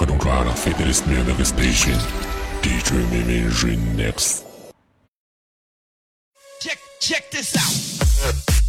To Fidelist Music Station. DJ Mimi Remix. Check, check this out.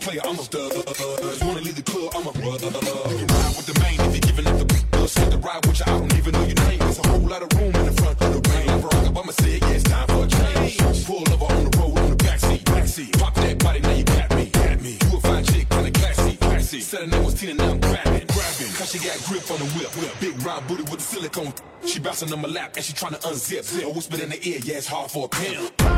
Player, I'm a stud. Just wanna leave the club, I'm a brother. You can ride with the main if you're giving up the. Let's get the ride with you, I don't even know your name. There's a whole lot of room in the front of the rain. Barack Obama said, yeah, it's time for a change. Pull over on the road on the backseat. Backseat. Pop that body, now you got me. Got me. You a fine chick, kinda classy. Classy. Said her name was Tina, now I'm grabbing. Grabbing. Cause she got grip on the whip. whip. Big round booty with the silicone. She bouncing on my lap and she tryna unzip. Zip. I whispered in the ear, yeah, it's hard for a pimp.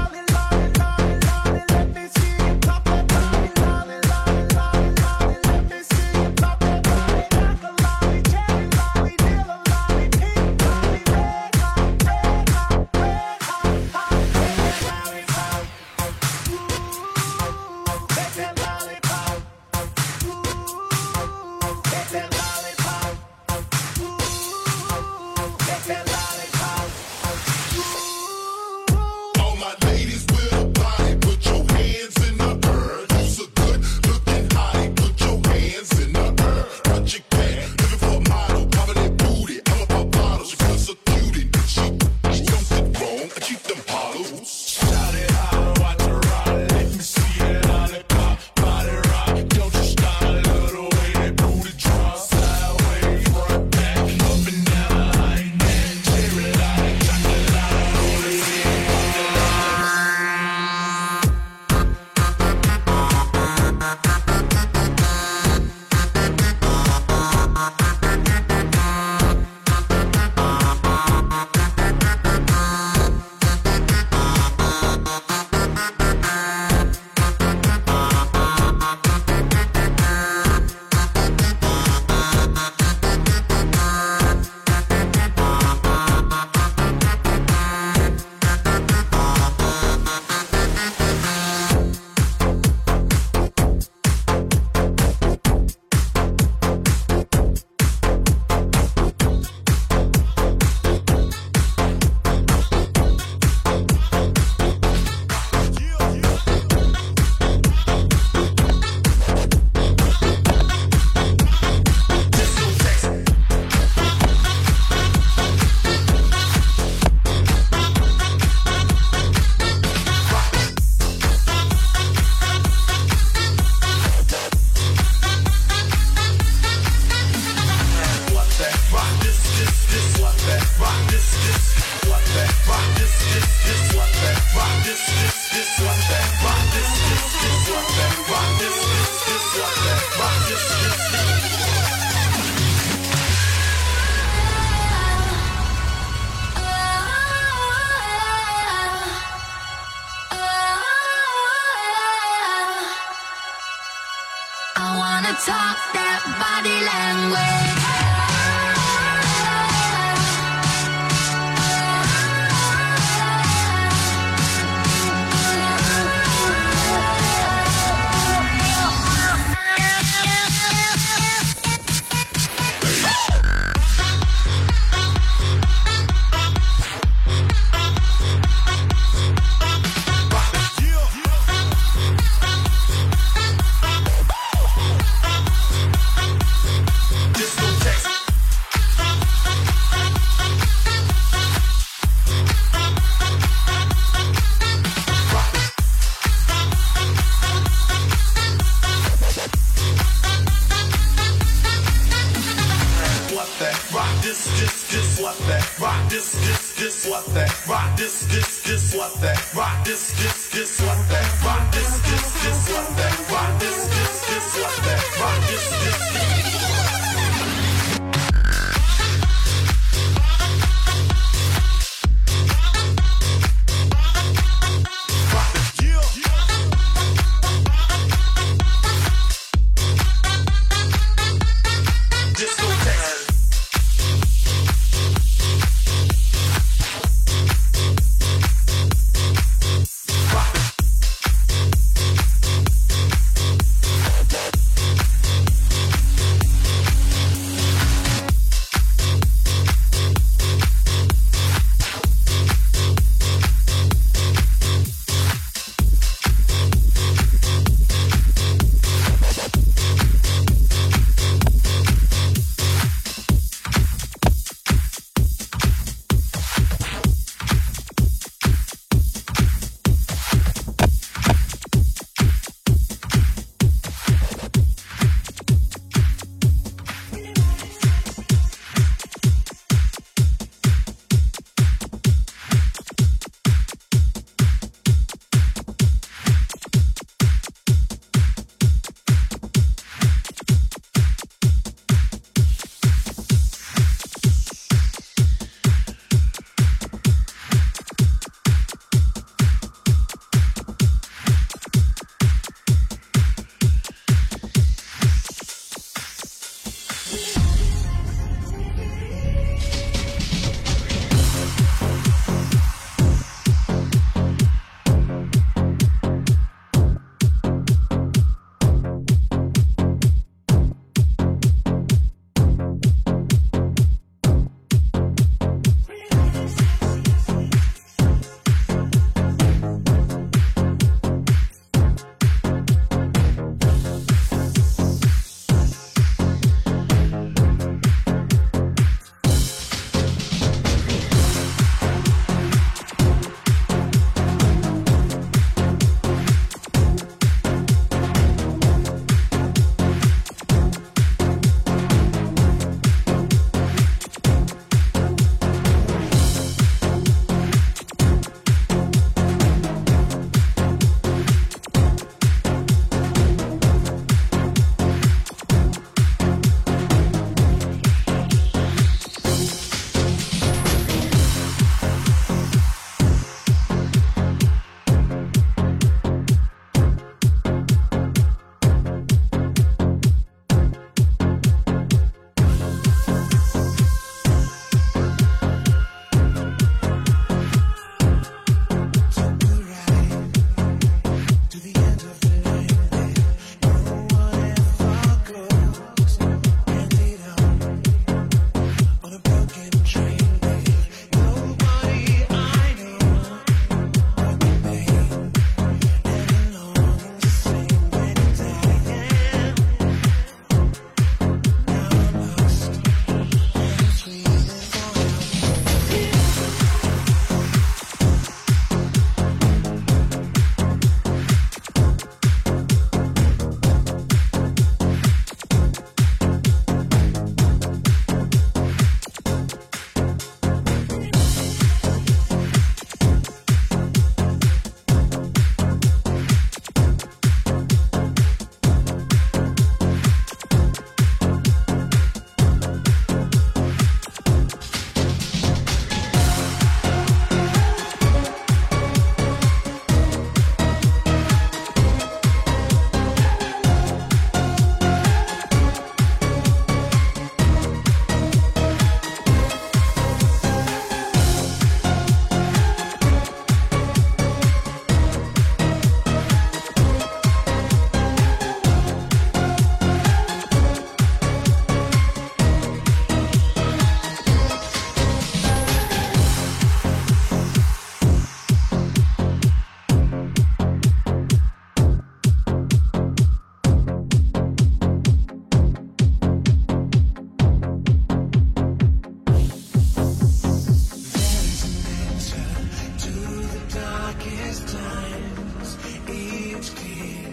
darkest times each kid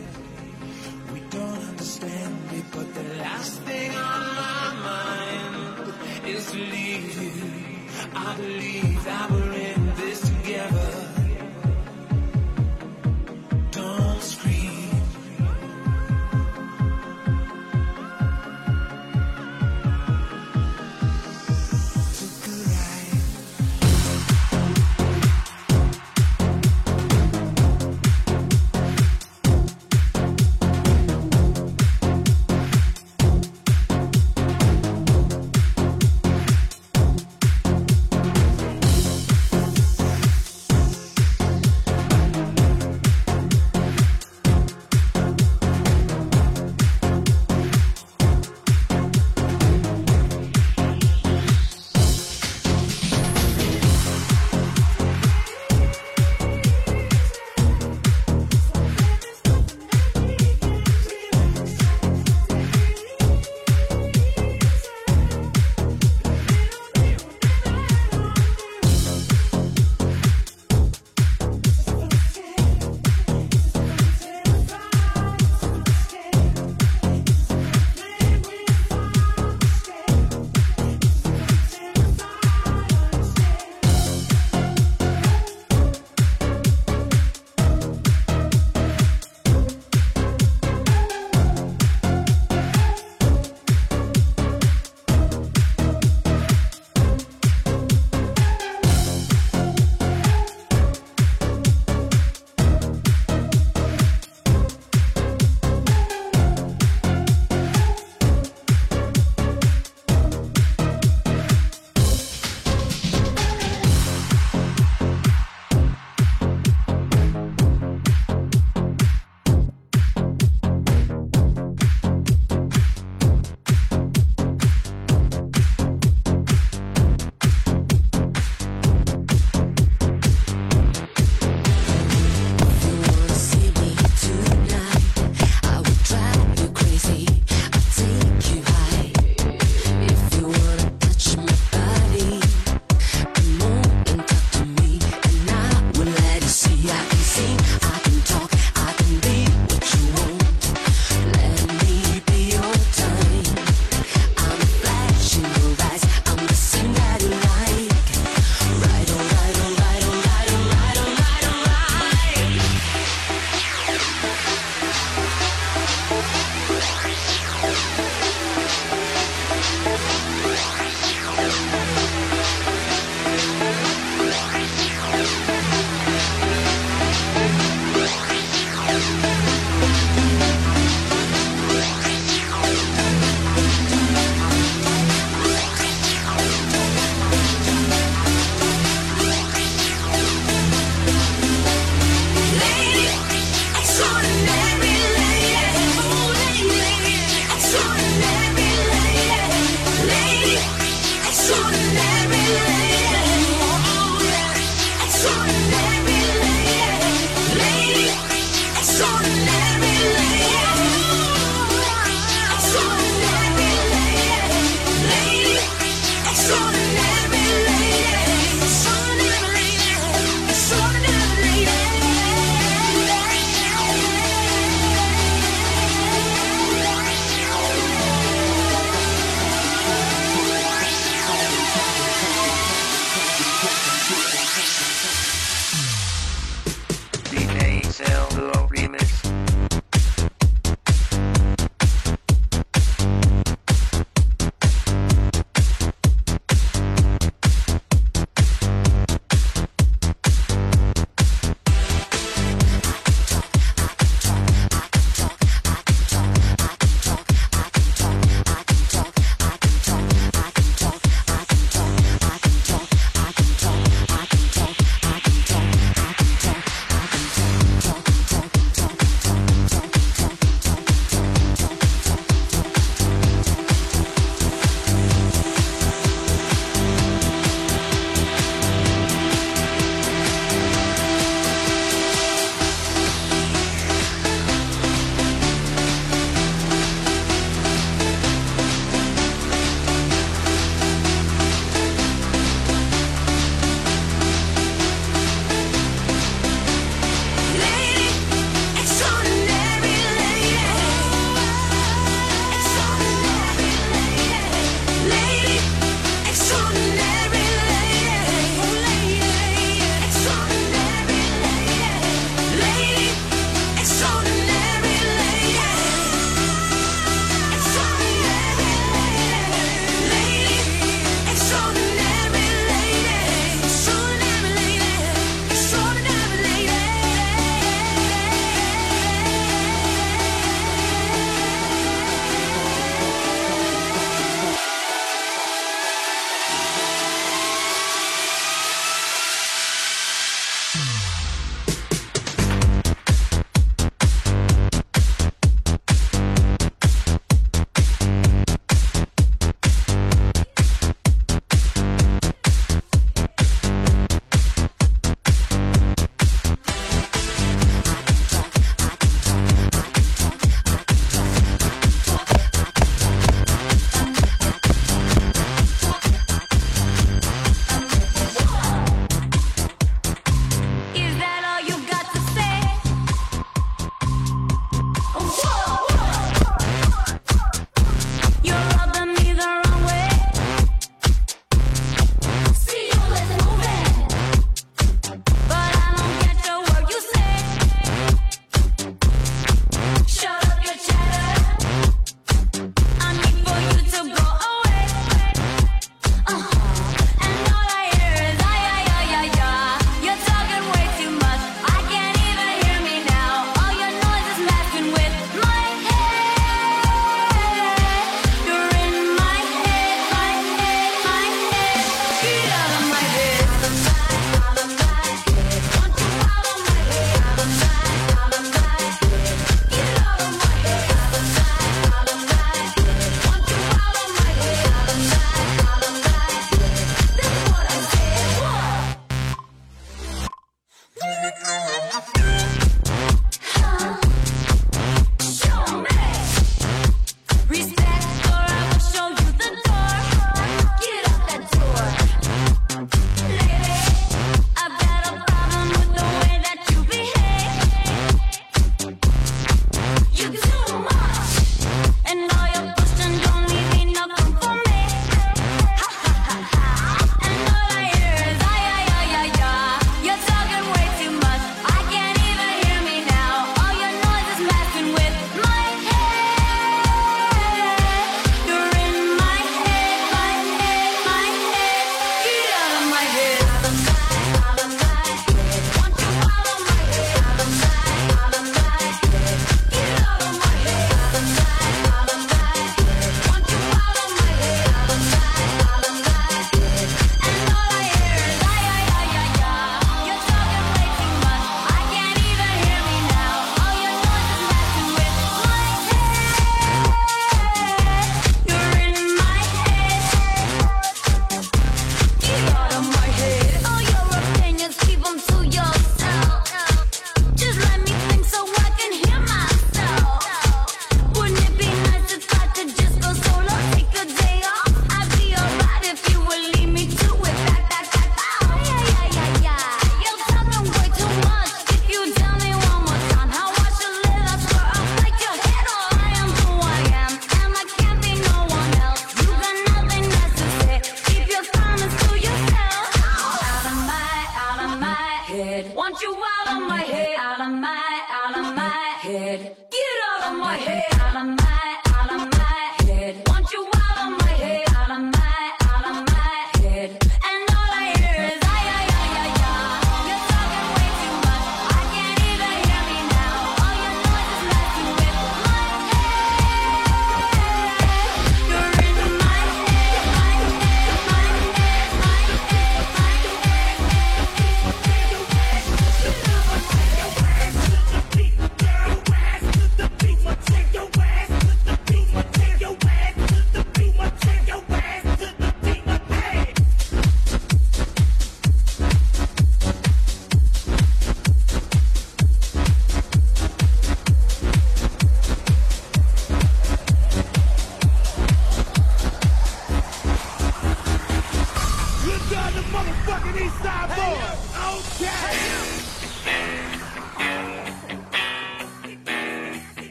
we don't understand it but the last thing on my mind is to leave you. I believe that we're in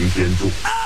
擎天柱。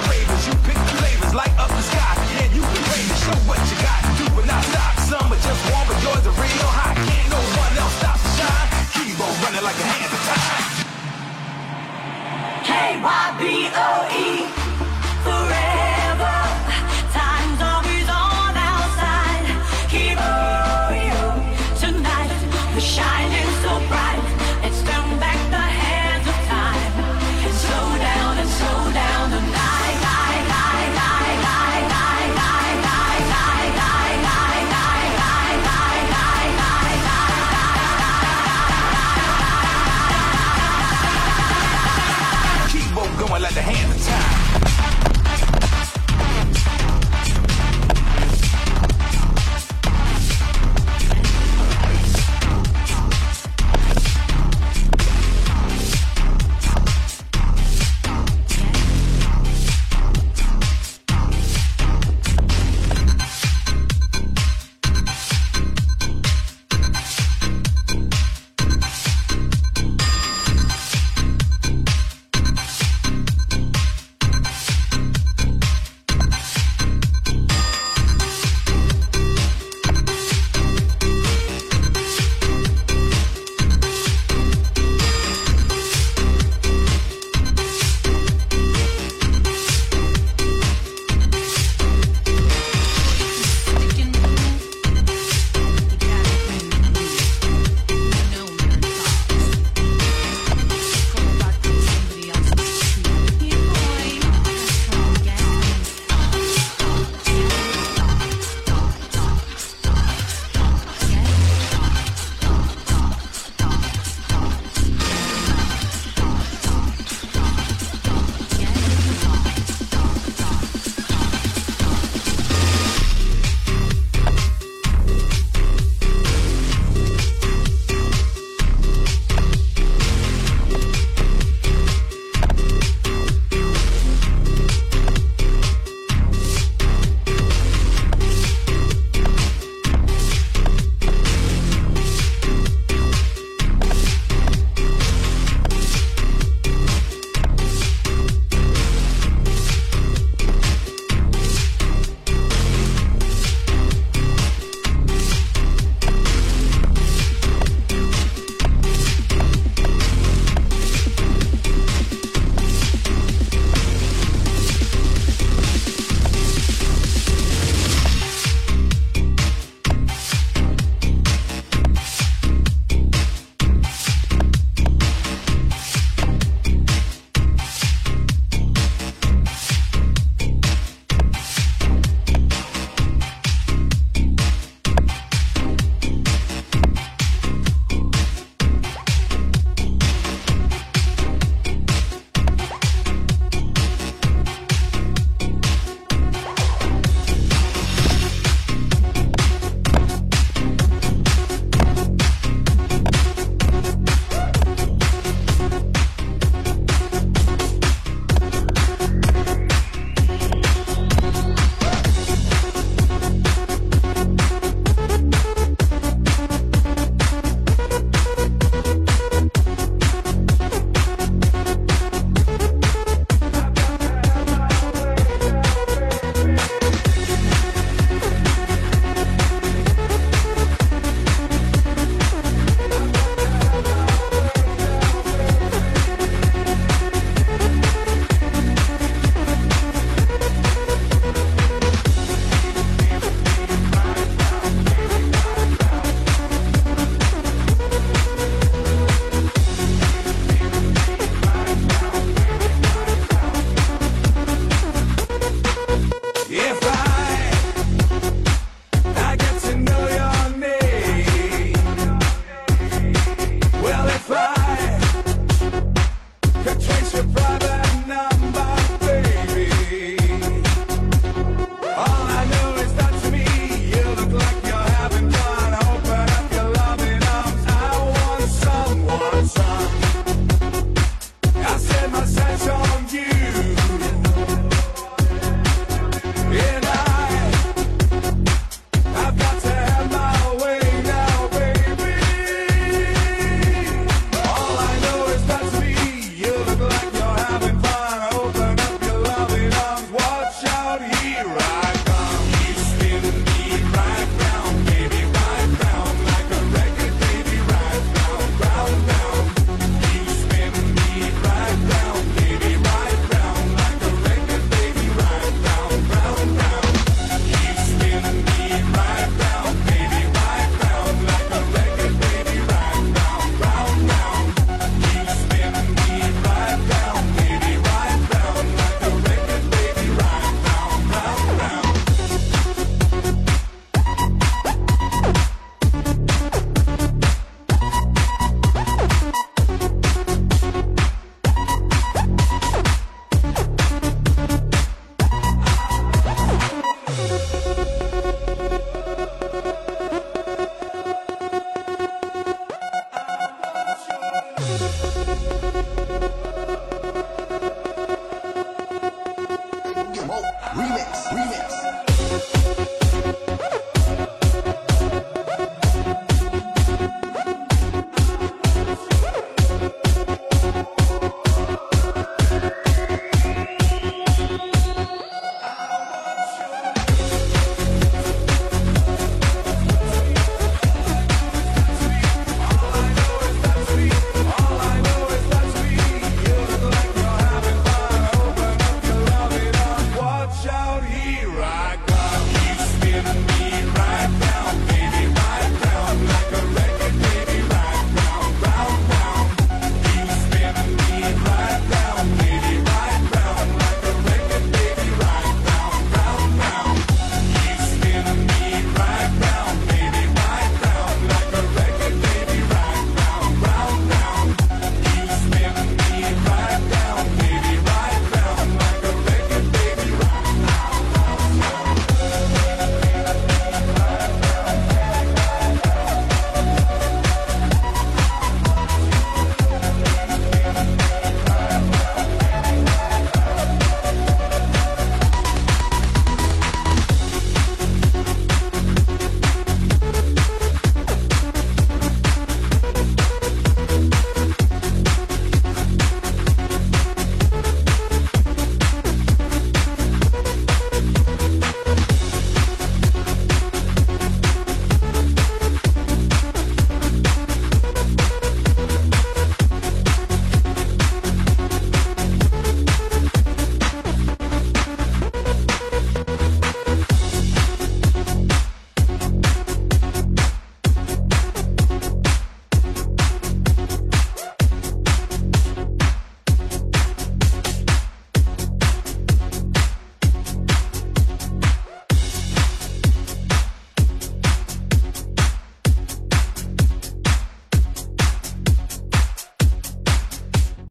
The ravers,